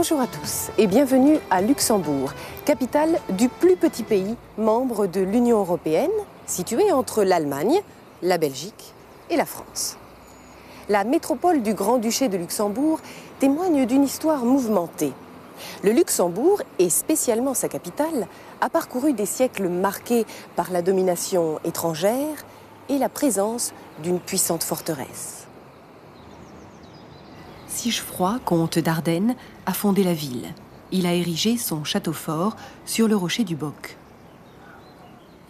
Bonjour à tous et bienvenue à Luxembourg, capitale du plus petit pays membre de l'Union européenne, situé entre l'Allemagne, la Belgique et la France. La métropole du Grand-Duché de Luxembourg témoigne d'une histoire mouvementée. Le Luxembourg, et spécialement sa capitale, a parcouru des siècles marqués par la domination étrangère et la présence d'une puissante forteresse. Sigefroy, comte d'Ardenne, a fondé la ville. Il a érigé son château fort sur le rocher du Boc.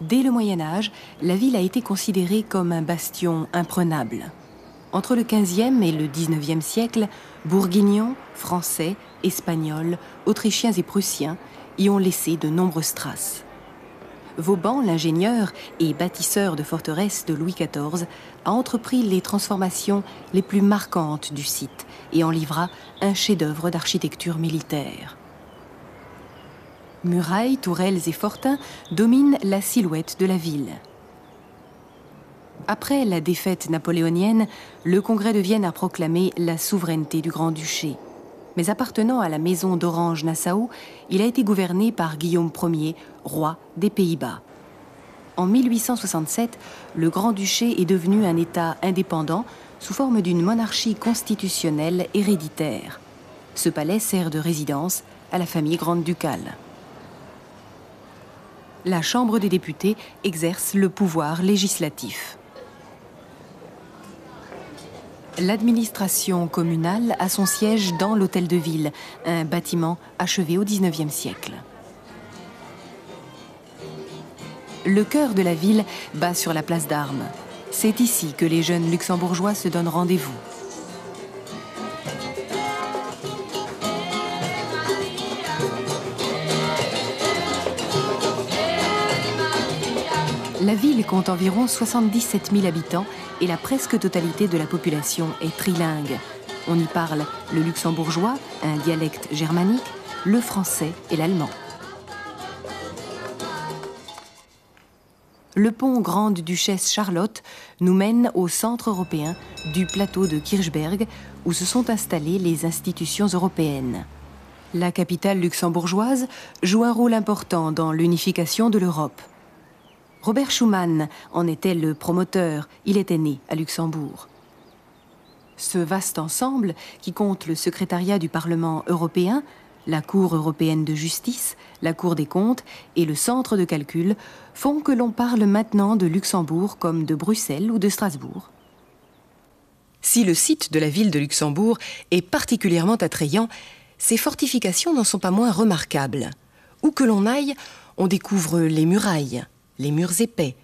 Dès le Moyen Âge, la ville a été considérée comme un bastion imprenable. Entre le XVe et le XIXe siècle, bourguignons, français, espagnols, autrichiens et prussiens y ont laissé de nombreuses traces. Vauban, l'ingénieur et bâtisseur de forteresses de Louis XIV, a entrepris les transformations les plus marquantes du site et en livra un chef-d'œuvre d'architecture militaire. Murailles, tourelles et fortins dominent la silhouette de la ville. Après la défaite napoléonienne, le Congrès de Vienne a proclamé la souveraineté du Grand-Duché. Mais appartenant à la maison d'Orange-Nassau, il a été gouverné par Guillaume Ier, roi des Pays-Bas. En 1867, le Grand-Duché est devenu un État indépendant sous forme d'une monarchie constitutionnelle héréditaire. Ce palais sert de résidence à la famille grande-ducale. La Chambre des députés exerce le pouvoir législatif. L'administration communale a son siège dans l'Hôtel de Ville, un bâtiment achevé au XIXe siècle. Le cœur de la ville bat sur la place d'armes. C'est ici que les jeunes luxembourgeois se donnent rendez-vous. La ville compte environ 77 000 habitants et la presque totalité de la population est trilingue. On y parle le luxembourgeois, un dialecte germanique, le français et l'allemand. Le pont Grande-Duchesse Charlotte nous mène au centre européen du plateau de Kirchberg où se sont installées les institutions européennes. La capitale luxembourgeoise joue un rôle important dans l'unification de l'Europe. Robert Schuman en était le promoteur, il était né à Luxembourg. Ce vaste ensemble, qui compte le secrétariat du Parlement européen, la Cour européenne de justice, la Cour des comptes et le centre de calcul, font que l'on parle maintenant de Luxembourg comme de Bruxelles ou de Strasbourg. Si le site de la ville de Luxembourg est particulièrement attrayant, ses fortifications n'en sont pas moins remarquables. Où que l'on aille, on découvre les murailles, les murs épais,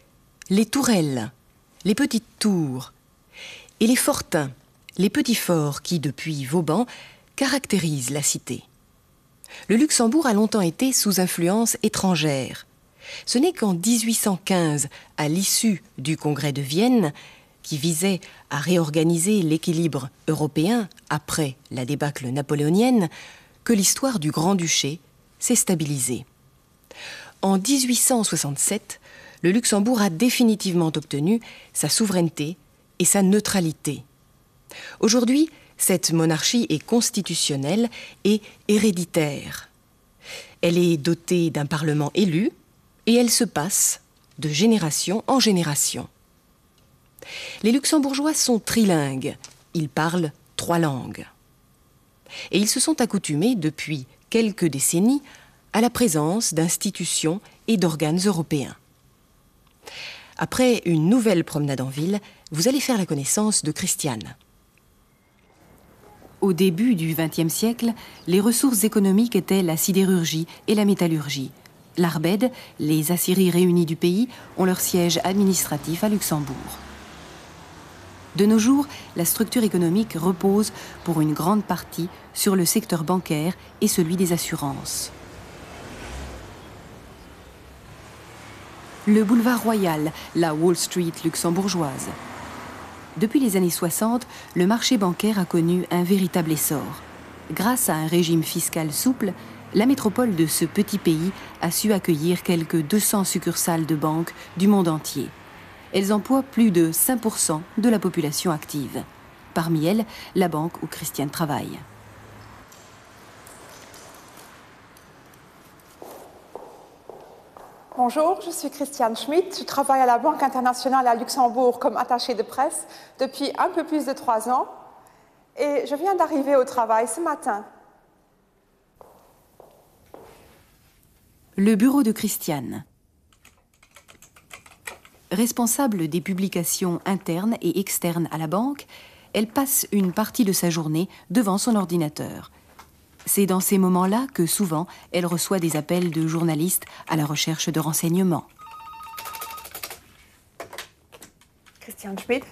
les tourelles, les petites tours et les fortins, les petits forts qui, depuis Vauban, caractérisent la cité. Le Luxembourg a longtemps été sous influence étrangère. Ce n'est qu'en 1815, à l'issue du Congrès de Vienne, qui visait à réorganiser l'équilibre européen après la débâcle napoléonienne, que l'histoire du Grand-Duché s'est stabilisée. En 1867, le Luxembourg a définitivement obtenu sa souveraineté et sa neutralité. Aujourd'hui, cette monarchie est constitutionnelle et héréditaire. Elle est dotée d'un parlement élu et elle se passe de génération en génération. Les luxembourgeois sont trilingues, ils parlent trois langues. Et ils se sont accoutumés depuis quelques décennies à la présence d'institutions et d'organes européens. Après une nouvelle promenade en ville, vous allez faire la connaissance de Christiane. Au début du XXe siècle, les ressources économiques étaient la sidérurgie et la métallurgie. L'Arbed, les aciéries réunies du pays, ont leur siège administratif à Luxembourg. De nos jours, la structure économique repose pour une grande partie sur le secteur bancaire et celui des assurances. Le boulevard Royal, la Wall Street luxembourgeoise. Depuis les années 60, le marché bancaire a connu un véritable essor. Grâce à un régime fiscal souple, la métropole de ce petit pays a su accueillir quelques 200 succursales de banques du monde entier. Elles emploient plus de 5% de la population active. Parmi elles, la banque où Christiane travaille. Bonjour, je suis Christiane Schmidt. Je travaille à la Banque internationale à Luxembourg comme attachée de presse depuis un peu plus de trois ans. Et je viens d'arriver au travail ce matin. Le bureau de Christiane. Responsable des publications internes et externes à la banque, elle passe une partie de sa journée devant son ordinateur. C'est dans ces moments-là que souvent elle reçoit des appels de journalistes à la recherche de renseignements. Christiane Schmidt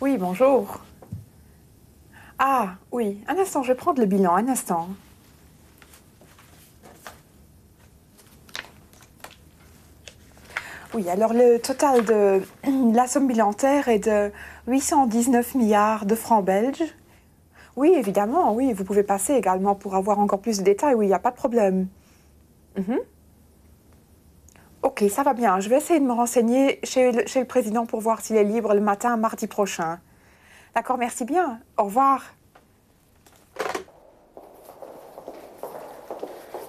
Oui, bonjour. Ah, oui, un instant, je vais prendre le bilan, un instant. Oui, alors le total de la somme bilantaire est de 819 milliards de francs belges. Oui, évidemment, oui, vous pouvez passer également pour avoir encore plus de détails, oui, il n'y a pas de problème. Mhm. Ok, ça va bien. Je vais essayer de me renseigner chez le, chez le président pour voir s'il est libre le matin, mardi prochain. D'accord, merci bien. Au revoir.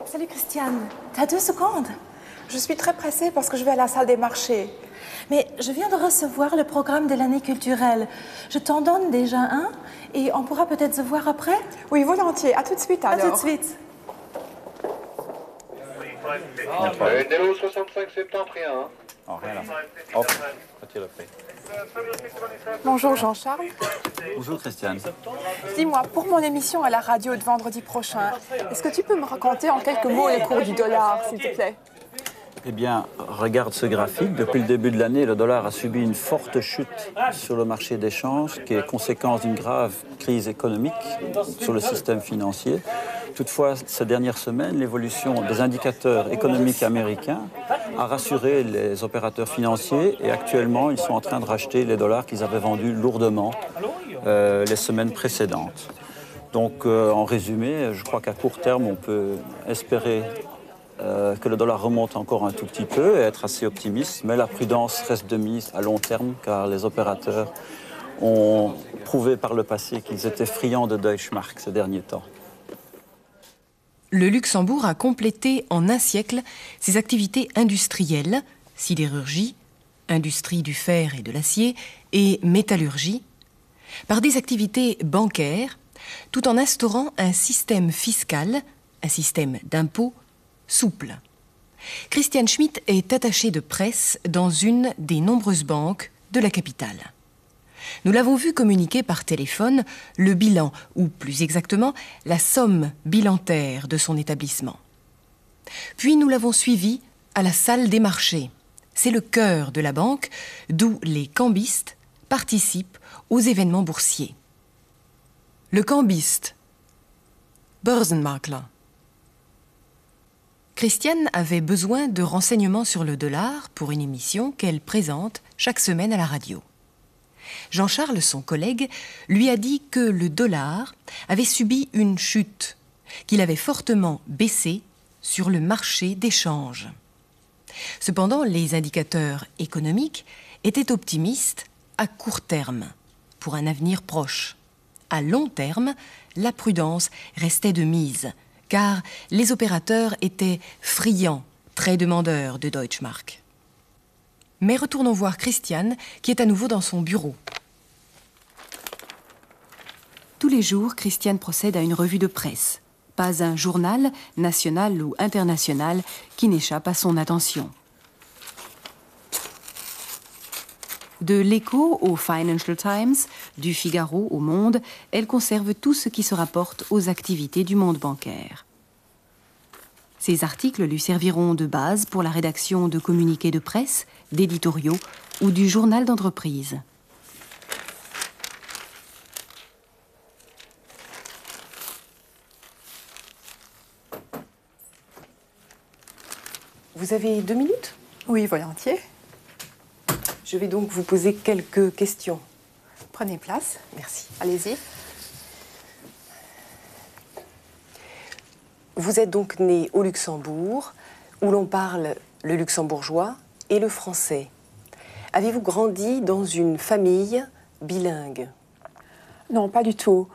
Salut Christiane, t'as deux secondes? Je suis très pressée parce que je vais à la salle des marchés. Mais je viens de recevoir le programme de l'année culturelle. Je t'en donne déjà un et on pourra peut-être se voir après Oui, volontiers. À tout de suite À tout de suite. Nello 65 septentrion. Rien là. Hop, retire le prix. Bonjour Jean-Charles. Bonjour Christiane. Dis-moi, pour mon émission à la radio de vendredi prochain, est-ce que tu peux me raconter en quelques mots les cours du dollar, s'il te plaît? Eh bien, regarde ce graphique. Depuis le début de l'année, le dollar a subi une forte chute sur le marché d'échange qui est conséquence d'une grave crise économique sur le système financier. Toutefois, ces dernières semaines, l'évolution des indicateurs économiques américains a rassuré les opérateurs financiers et actuellement, ils sont en train de racheter les dollars qu'ils avaient vendus lourdement euh, les semaines précédentes. Donc, euh, en résumé, je crois qu'à court terme, on peut espérer euh, que le dollar remonte encore un tout petit peu et être assez optimiste, mais la prudence reste de mise à long terme car les opérateurs ont prouvé par le passé qu'ils étaient friands de Deutschmark ces derniers temps. Le Luxembourg a complété en un siècle ses activités industrielles, sidérurgie, industrie du fer et de l'acier, et métallurgie, par des activités bancaires, tout en instaurant un système fiscal, un système d'impôts souple. Christian Schmidt est attaché de presse dans une des nombreuses banques de la capitale. Nous l'avons vu communiquer par téléphone le bilan, ou plus exactement la somme bilantaire de son établissement. Puis nous l'avons suivi à la salle des marchés. C'est le cœur de la banque, d'où les cambistes participent aux événements boursiers. Le cambiste, Börsenmakler. Christiane avait besoin de renseignements sur le dollar pour une émission qu'elle présente chaque semaine à la radio. Jean-Charles, son collègue, lui a dit que le dollar avait subi une chute, qu'il avait fortement baissé sur le marché d'échange. Cependant, les indicateurs économiques étaient optimistes à court terme, pour un avenir proche. À long terme, la prudence restait de mise, car les opérateurs étaient friands, très demandeurs de Deutschmark. Mais retournons voir Christiane, qui est à nouveau dans son bureau. Tous les jours, Christiane procède à une revue de presse. Pas un journal, national ou international, qui n'échappe à son attention. De l'écho au Financial Times, du Figaro au Monde, elle conserve tout ce qui se rapporte aux activités du monde bancaire. Ces articles lui serviront de base pour la rédaction de communiqués de presse, d'éditoriaux ou du journal d'entreprise. Vous avez deux minutes? Oui, volontiers. Je vais donc vous poser quelques questions. Prenez place. Merci. Allez-y. Vous êtes donc né au Luxembourg, où l'on parle le luxembourgeois et le français. Avez-vous grandi dans une famille bilingue? Non, pas du tout.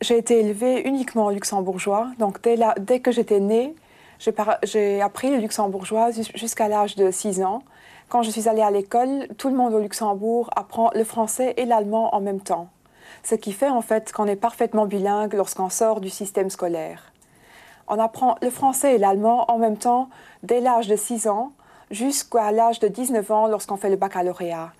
J'ai été élevée uniquement en luxembourgeois. Donc dès, la- dès que j'étais née, J'ai appris le luxembourgeois jusqu'à l'âge de 6 ans. Quand je suis allée à l'école, tout le monde au Luxembourg apprend le français et l'allemand en même temps. Ce qui fait en fait qu'on est parfaitement bilingue lorsqu'on sort du système scolaire. On apprend le français et l'allemand en même temps dès l'âge de 6 ans jusqu'à l'âge de 19 ans lorsqu'on fait le baccalauréat.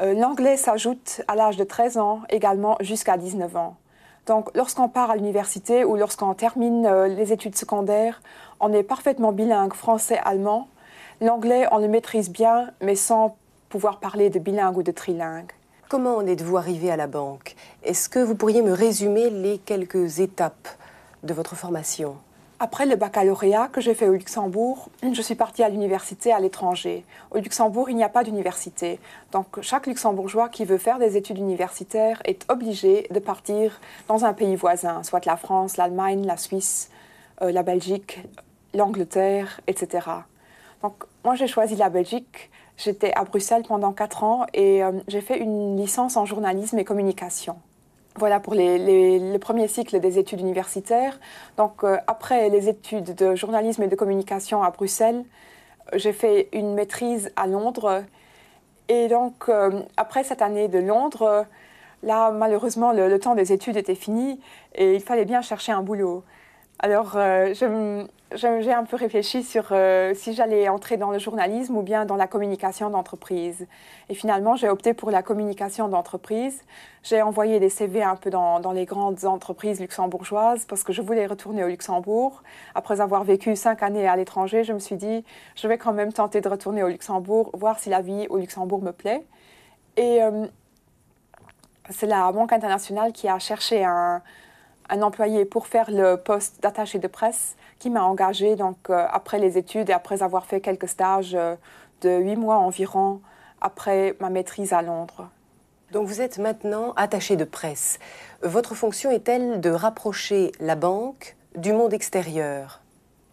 Euh, l'anglais s'ajoute à l'âge de 13 ans également jusqu'à 19 ans. Donc lorsqu'on part à l'université ou lorsqu'on termine euh, les études secondaires, on est parfaitement bilingue français-allemand. L'anglais, on le maîtrise bien, mais sans pouvoir parler de bilingue ou de trilingue. Comment en êtes-vous arrivé à la banque? Est-ce que vous pourriez me résumer les quelques étapes de votre formation? Après le baccalauréat que j'ai fait au Luxembourg, je suis partie à l'université à l'étranger. Au Luxembourg, il n'y a pas d'université. Donc chaque luxembourgeois qui veut faire des études universitaires est obligé de partir dans un pays voisin, soit la France, l'Allemagne, la Suisse, euh, la Belgique, l'Angleterre, etc. Donc moi j'ai choisi la Belgique. J'étais à Bruxelles pendant quatre ans et euh, j'ai fait une licence en journalisme et communication. Voilà pour le premier cycle des études universitaires. Donc, euh, après les études de journalisme et de communication à Bruxelles, j'ai fait une maîtrise à Londres. Et donc, euh, après cette année de Londres, là, malheureusement, le, temps des études était fini et il fallait bien chercher un boulot. Alors, euh, j'ai un peu réfléchi sur euh, si j'allais entrer dans le journalisme ou bien dans la communication d'entreprise. Et finalement, j'ai opté pour la communication d'entreprise. J'ai envoyé des CV un peu dans, les grandes entreprises luxembourgeoises parce que je voulais retourner au Luxembourg. Après avoir vécu cinq années à l'étranger, je me suis dit, je vais quand même tenter de retourner au Luxembourg, voir si la vie au Luxembourg me plaît. Et euh, c'est la Banque internationale qui a cherché un un employé pour faire le poste d'attaché de presse qui m'a engagé donc euh, après les études et après avoir fait quelques stages euh, de huit mois environ après ma maîtrise à Londres. Donc vous êtes maintenant attaché de presse. Votre fonction est-elle de rapprocher la banque du monde extérieur?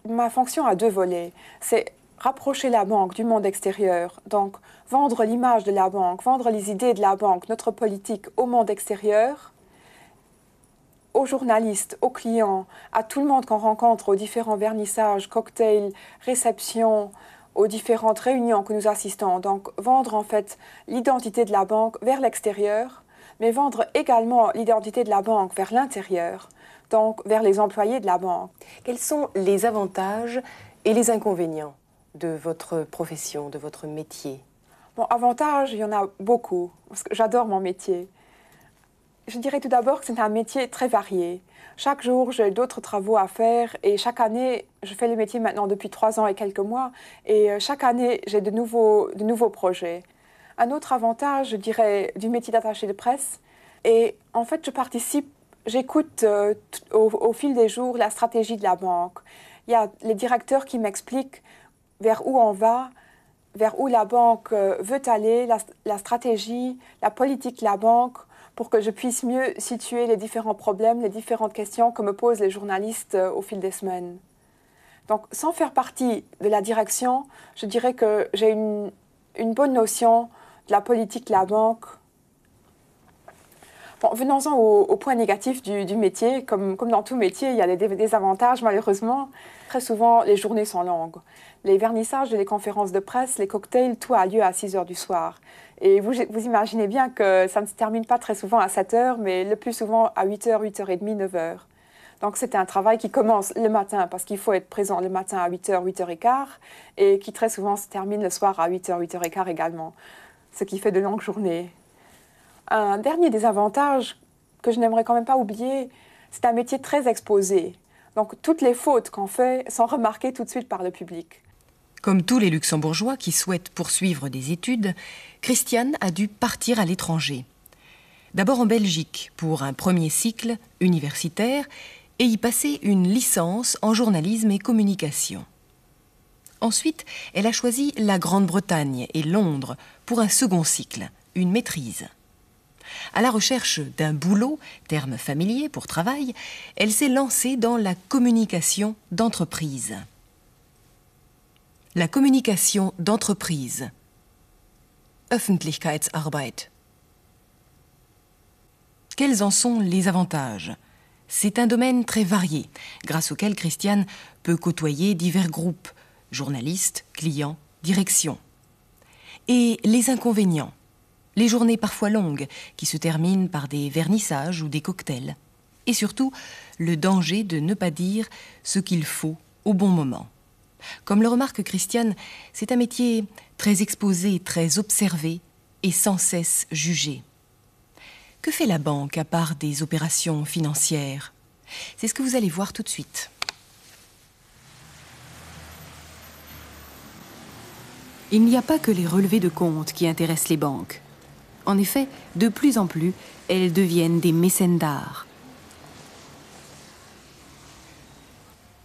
Ma fonction a deux volets. C'est rapprocher la banque du monde extérieur, donc vendre l'image de la banque, vendre les idées de la banque, notre politique au monde extérieur, aux journalistes, aux clients, à tout le monde qu'on rencontre aux différents vernissages, cocktails, réceptions, aux différentes réunions que nous assistons. Donc vendre en fait l'identité de la banque vers l'extérieur, mais vendre également l'identité de la banque vers l'intérieur, donc vers les employés de la banque. Quels sont les avantages et les inconvénients de votre profession, de votre métier? Bon, avantages, il y en a beaucoup, parce que j'adore mon métier. Je dirais tout d'abord que c'est un métier très varié. Chaque jour, j'ai d'autres travaux à faire et chaque année, je fais le métier maintenant depuis trois ans et quelques mois, et euh, chaque année, j'ai de nouveaux, de nouveaux projets. Un autre avantage, je dirais, du métier d'attaché de presse, et en fait, je participe, j'écoute euh, au, fil des jours la stratégie de la banque. Il y a les directeurs qui m'expliquent vers où on va, vers où la banque euh, veut aller, la, la stratégie, la politique de la banque, pour que je puisse mieux situer les différents problèmes, les différentes questions que me posent les journalistes euh, au fil des semaines. Donc, sans faire partie de la direction, je dirais que j'ai une, bonne notion de la politique de la banque. Bon, venons-en au, point négatif du, métier. Comme, dans tout métier, il y a des désavantages, malheureusement. Très souvent, les journées sont longues. Les vernissages, les conférences de presse, les cocktails, tout a lieu à 6 heures du soir. Et vous, imaginez bien que ça ne se termine pas très souvent à 7 heures, mais le plus souvent à 8 h 8 8h30, 9 h Donc c'est un travail qui commence le matin parce qu'il faut être présent le matin à 8h, 8h15 et qui très souvent se termine le soir à 8h, 8h15 également, ce qui fait de longues journées. Un dernier désavantage que je n'aimerais quand même pas oublier, c'est un métier très exposé. Donc toutes les fautes qu'on fait sont remarquées tout de suite par le public. Comme tous les luxembourgeois qui souhaitent poursuivre des études, Christiane a dû partir à l'étranger. D'abord en Belgique pour un premier cycle universitaire et y passer une licence en journalisme et communication. Ensuite, elle a choisi la Grande-Bretagne et Londres pour un second cycle, une maîtrise. À la recherche d'un boulot, terme familier pour travail, elle s'est lancée dans la communication d'entreprise la communication d'entreprise. Öffentlichkeitsarbeit. Quels en sont les avantages? C'est un domaine très varié, grâce auquel Christiane peut côtoyer divers groupes, journalistes, clients, direction. Et les inconvénients, les journées parfois longues, qui se terminent par des vernissages ou des cocktails. Et surtout, le danger de ne pas dire ce qu'il faut au bon moment. Comme le remarque Christiane, c'est un métier très exposé, très observé et sans cesse jugé. Que fait la banque à part des opérations financières? C'est ce que vous allez voir tout de suite. Il n'y a pas que les relevés de comptes qui intéressent les banques. En effet, de plus en plus, elles deviennent des mécènes d'art.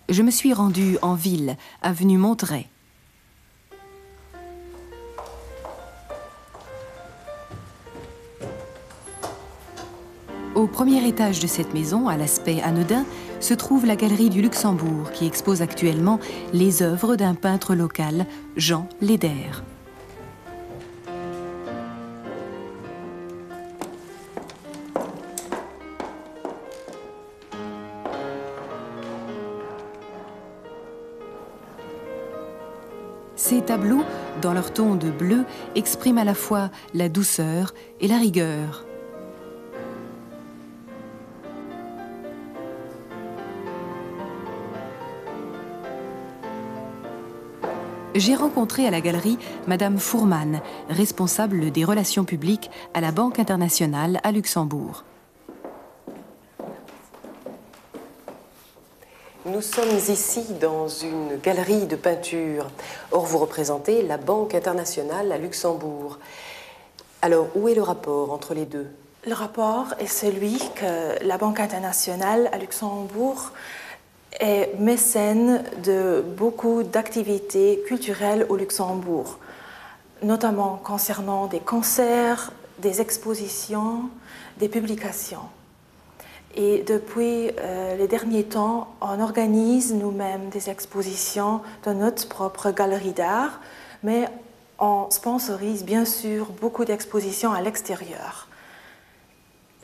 Je me suis rendue en ville, avenue Monterey. Au premier étage de cette maison, à l'aspect anodin, se trouve la galerie du Luxembourg qui expose actuellement les œuvres d'un peintre local, Jean Leder. Ces tableaux, dans leur ton de bleu, expriment à la fois la douceur et la rigueur. J'ai rencontré à la galerie Madame Fourman, responsable des relations publiques à la Banque internationale à Luxembourg. Nous sommes ici dans une galerie de peinture. Or, vous représentez la Banque internationale à Luxembourg. Alors, où est le rapport entre les deux? Le rapport est celui que la Banque internationale à Luxembourg est mécène de beaucoup d'activités culturelles au Luxembourg, notamment concernant des concerts, des expositions, des publications. Et depuis euh, les derniers temps, on organise nous-mêmes des expositions dans notre propre galerie d'art, mais on sponsorise bien sûr beaucoup d'expositions à l'extérieur.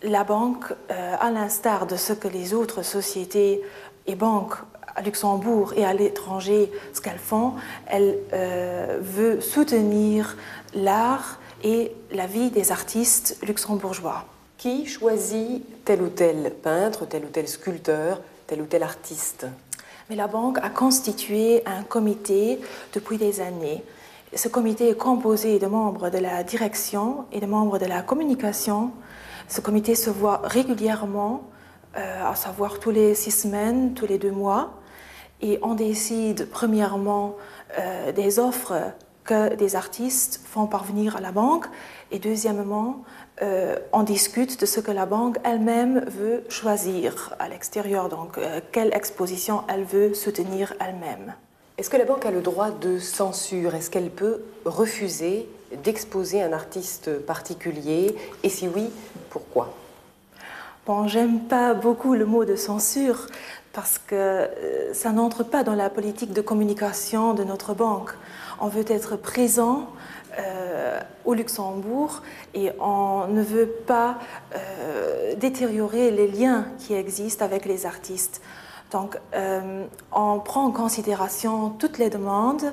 La banque, euh, à l'instar de ce que les autres sociétés et banques à Luxembourg et à l'étranger, ce qu'elles font, elle euh, veut soutenir l'art et la vie des artistes luxembourgeois. Qui choisit tel ou tel peintre, tel ou tel sculpteur, tel ou tel artiste? Mais la banque a constitué un comité depuis des années. Ce comité est composé de membres de la direction et de membres de la communication. Ce comité se voit régulièrement euh, à savoir tous les six semaines, tous les deux mois. Et on décide premièrement euh, des offres que des artistes font parvenir à la banque. Et deuxièmement, euh, on discute de ce que la banque elle-même veut choisir à l'extérieur, donc quelle exposition elle veut soutenir elle-même. Est-ce que la banque a le droit de censure? Est-ce qu'elle peut refuser d'exposer un artiste particulier? Et si oui, pourquoi? Bon, j'aime pas beaucoup le mot de censure parce que euh, ça n'entre pas dans la politique de communication de notre banque. On veut être présent euh, au Luxembourg et on ne veut pas euh, détériorer les liens qui existent avec les artistes. Donc, on prend en considération toutes les demandes,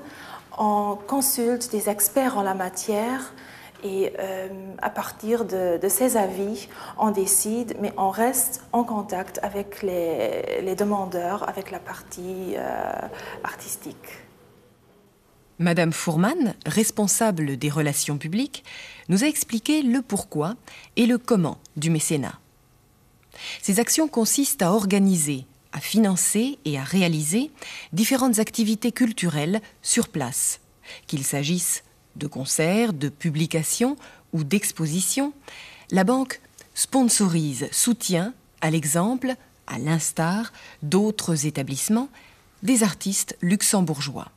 on consulte des experts en la matière et euh, à partir de, ces avis, on décide, mais on reste en contact avec les, demandeurs, avec la partie euh, artistique. Madame Fourman, responsable des relations publiques, nous a expliqué le pourquoi et le comment du mécénat. Ces actions consistent à organiser, à financer et à réaliser différentes activités culturelles sur place, qu'il s'agisse de concerts, de publications ou d'expositions, la banque sponsorise, soutient, à l'exemple, à l'instar d'autres établissements, des artistes luxembourgeois.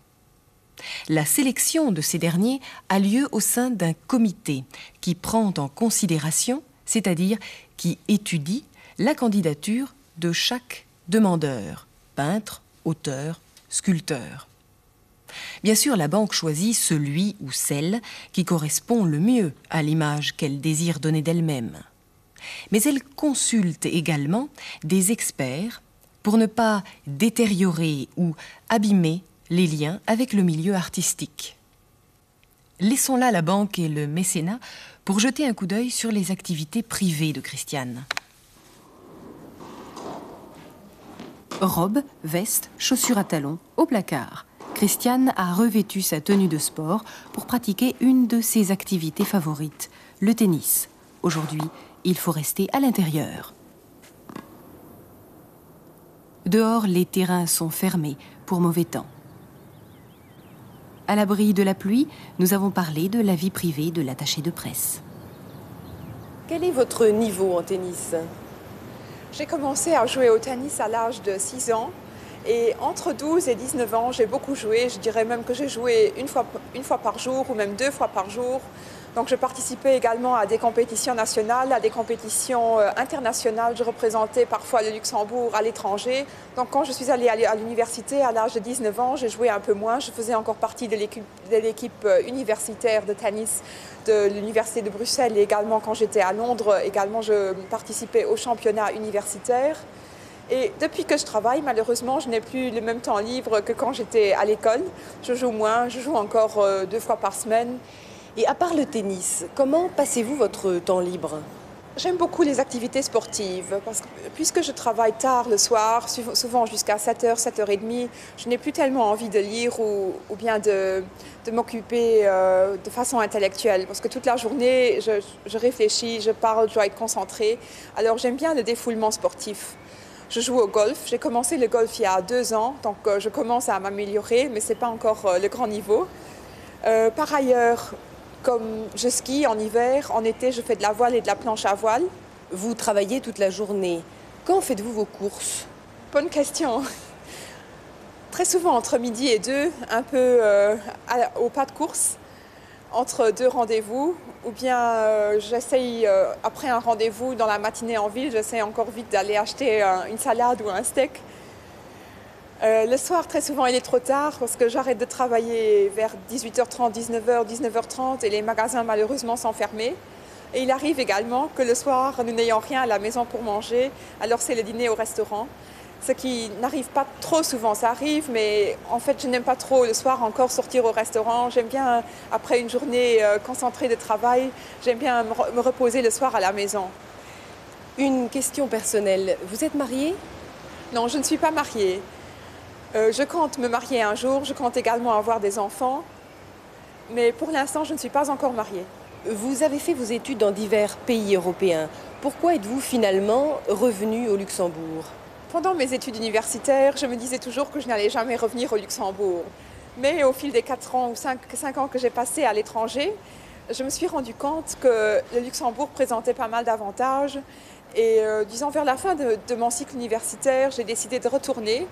La sélection de ces derniers a lieu au sein d'un comité qui prend en considération, c'est-à-dire qui étudie, la candidature de chaque demandeur, peintre, auteur, sculpteur. Bien sûr, la banque choisit celui ou celle qui correspond le mieux à l'image qu'elle désire donner d'elle-même. Mais elle consulte également des experts pour ne pas détériorer ou abîmer les liens avec le milieu artistique. Laissons là la banque et le mécénat pour jeter un coup d'œil sur les activités privées de Christiane. Robe, veste, chaussures à talons, au placard. Christiane a revêtu sa tenue de sport pour pratiquer une de ses activités favorites, le tennis. Aujourd'hui, il faut rester à l'intérieur. Dehors, les terrains sont fermés pour mauvais temps. À l'abri de la pluie, nous avons parlé de la vie privée de l'attaché de presse. Quel est votre niveau en tennis? J'ai commencé à jouer au tennis à l'âge de 6 ans. Et entre 12 et 19 ans, j'ai beaucoup joué. Je dirais même que j'ai joué une fois, une fois par jour ou même deux fois par jour. Donc je participais également à des compétitions nationales, à des compétitions euh, internationales. Je représentais parfois le Luxembourg à l'étranger. Donc quand je suis allée à l'université à l'âge de 19 ans, j'ai joué un peu moins. Je faisais encore partie de l'équipe euh, universitaire de tennis de l'université de Bruxelles et également quand j'étais à Londres, je participais au championnat universitaire. Et depuis que je travaille, malheureusement, je n'ai plus le même temps libre que quand j'étais à l'école. Je joue moins, je joue encore euh, deux fois par semaine. Et à part le tennis, comment passez-vous votre temps libre? J'aime beaucoup les activités sportives parce que puisque je travaille tard le soir, souvent jusqu'à 7h, 7h30, je n'ai plus tellement envie de lire ou, bien de, m'occuper euh, de façon intellectuelle parce que toute la journée, je, réfléchis, je parle, je dois être concentrée. Alors j'aime bien le défoulement sportif. Je joue au golf. J'ai commencé le golf il y a deux ans, donc euh, je commence à m'améliorer, mais ce n'est pas encore euh, le grand niveau. par ailleurs, comme je skie en hiver, en été, je fais de la voile et de la planche à voile. Vous travaillez toute la journée. Quand faites-vous vos courses? Bonne question. Très souvent entre midi et deux, un peu euh, au pas de course, entre deux rendez-vous, ou bien euh, j'essaye, euh, après un rendez-vous dans la matinée en ville, j'essaye encore vite d'aller acheter une salade ou un steak euh, le soir, très souvent, il est trop tard parce que j'arrête de travailler vers 18h30, 19h, 19h30 et les magasins, malheureusement, sont fermés. Et il arrive également que le soir, nous n'ayons rien à la maison pour manger, alors c'est le dîner au restaurant. Ce qui n'arrive pas trop souvent, ça arrive, mais en fait, je n'aime pas trop le soir encore sortir au restaurant. J'aime bien, après une journée euh, concentrée de travail, j'aime bien me reposer le soir à la maison. Une question personnelle. Vous êtes mariée? Non, je ne suis pas mariée. Euh, je compte me marier un jour, je compte également avoir des enfants, mais pour l'instant, je ne suis pas encore mariée. Vous avez fait vos études dans divers pays européens. Pourquoi êtes-vous finalement revenu au Luxembourg? Pendant mes études universitaires, je me disais toujours que je n'allais jamais revenir au Luxembourg. Mais au fil des 4 ans ou 5, ans que j'ai passés à l'étranger, je me suis rendu compte que le Luxembourg présentait pas mal d'avantages. Et euh, disons, vers la fin de mon cycle universitaire, j'ai décidé de retourner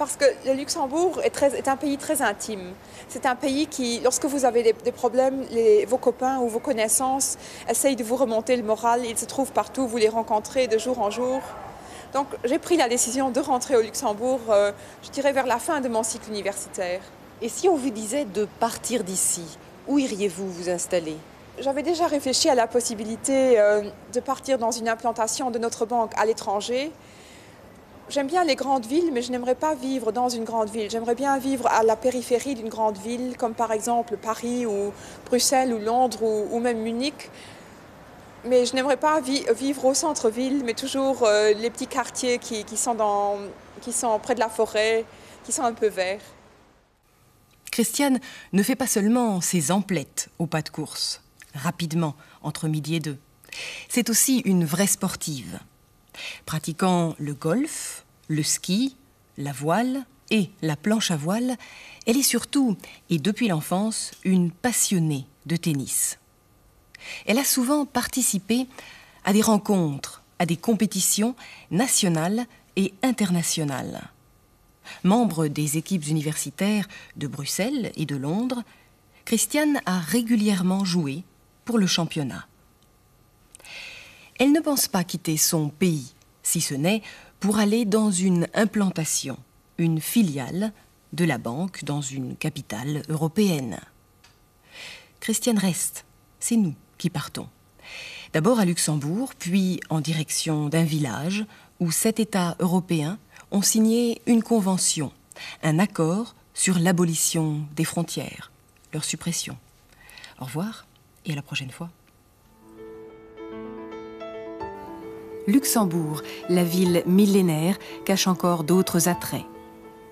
parce que le Luxembourg est, un pays très intime. C'est un pays qui, lorsque vous avez des, problèmes, vos copains ou vos connaissances essayent de vous remonter le moral. Ils se trouvent partout, vous les rencontrez de jour en jour. Donc j'ai pris la décision de rentrer au Luxembourg, euh, je dirais vers la fin de mon cycle universitaire. Et si on vous disait de partir d'ici, où iriez-vous vous installer? J'avais déjà réfléchi à la possibilité euh, de partir dans une implantation de notre banque à l'étranger J'aime bien les grandes villes, mais je n'aimerais pas vivre dans une grande ville. J'aimerais bien vivre à la périphérie d'une grande ville, comme par exemple Paris ou Bruxelles ou Londres ou, même Munich. Mais je n'aimerais pas vivre au centre-ville, mais toujours euh, les petits quartiers qui, sont qui sont près de la forêt, qui sont un peu verts. Christiane ne fait pas seulement ses emplettes au pas de course, rapidement, entre midi et deux. C'est aussi une vraie sportive. Pratiquant le golf, le ski, la voile et la planche à voile, elle est surtout, et depuis l'enfance, une passionnée de tennis. Elle a souvent participé à des rencontres, à des compétitions nationales et internationales. Membre des équipes universitaires de Bruxelles et de Londres, Christiane a régulièrement joué pour le championnat. Elle ne pense pas quitter son pays, si ce n'est pour aller dans une implantation, une filiale de la banque dans une capitale européenne. Christiane reste, c'est nous qui partons. D'abord à Luxembourg, puis en direction d'un village où sept États européens ont signé une convention, un accord sur l'abolition des frontières, leur suppression. Au revoir et à la prochaine fois. Luxembourg, la ville millénaire, cache encore d'autres attraits.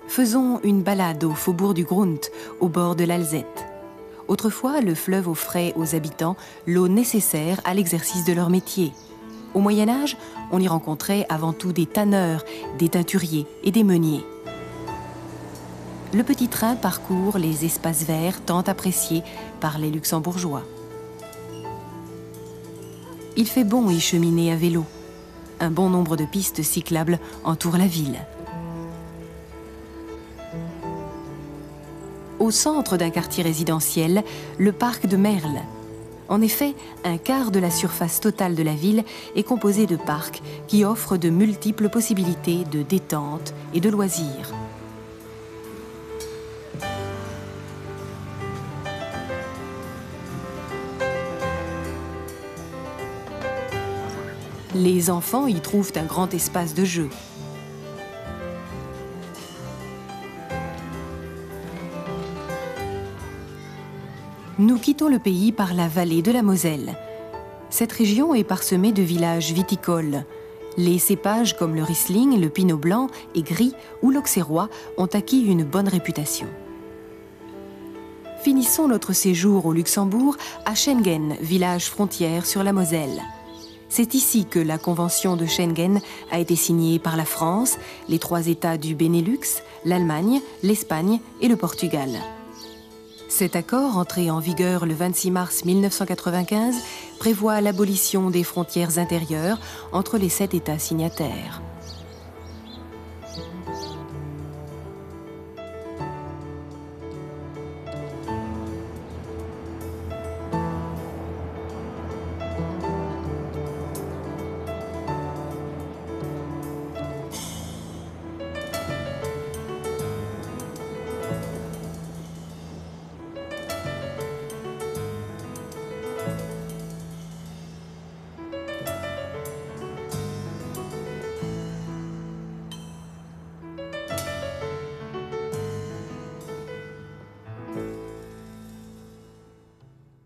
Faisons une balade au faubourg du Grund, au bord de l'Alzette. Autrefois, le fleuve offrait aux habitants l'eau nécessaire à l'exercice de leur métier. Au Moyen Âge, on y rencontrait avant tout des tanneurs, des teinturiers et des meuniers. Le petit train parcourt les espaces verts tant appréciés par les luxembourgeois. Il fait bon y cheminer à vélo. Un bon nombre de pistes cyclables entourent la ville. au centre d'un quartier résidentiel, le parc de Merle. En effet, un quart de la surface totale de la ville est composé de parcs qui offrent de multiples possibilités de détente et de loisirs. Les enfants y trouvent un grand espace de jeu. nous quittons le pays par la vallée de la Moselle. Cette région est parsemée de villages viticoles. Les cépages comme le Riesling, le Pinot Blanc et Gris ou l'Auxerrois ont acquis une bonne réputation. Finissons notre séjour au Luxembourg à Schengen, village frontière sur la Moselle. C'est ici que la Convention de Schengen a été signée par la France, les trois États du Benelux, l'Allemagne, l'Espagne et le Portugal. Cet accord, entré en vigueur le 26 mars 1995, prévoit l'abolition des frontières intérieures entre les sept États signataires.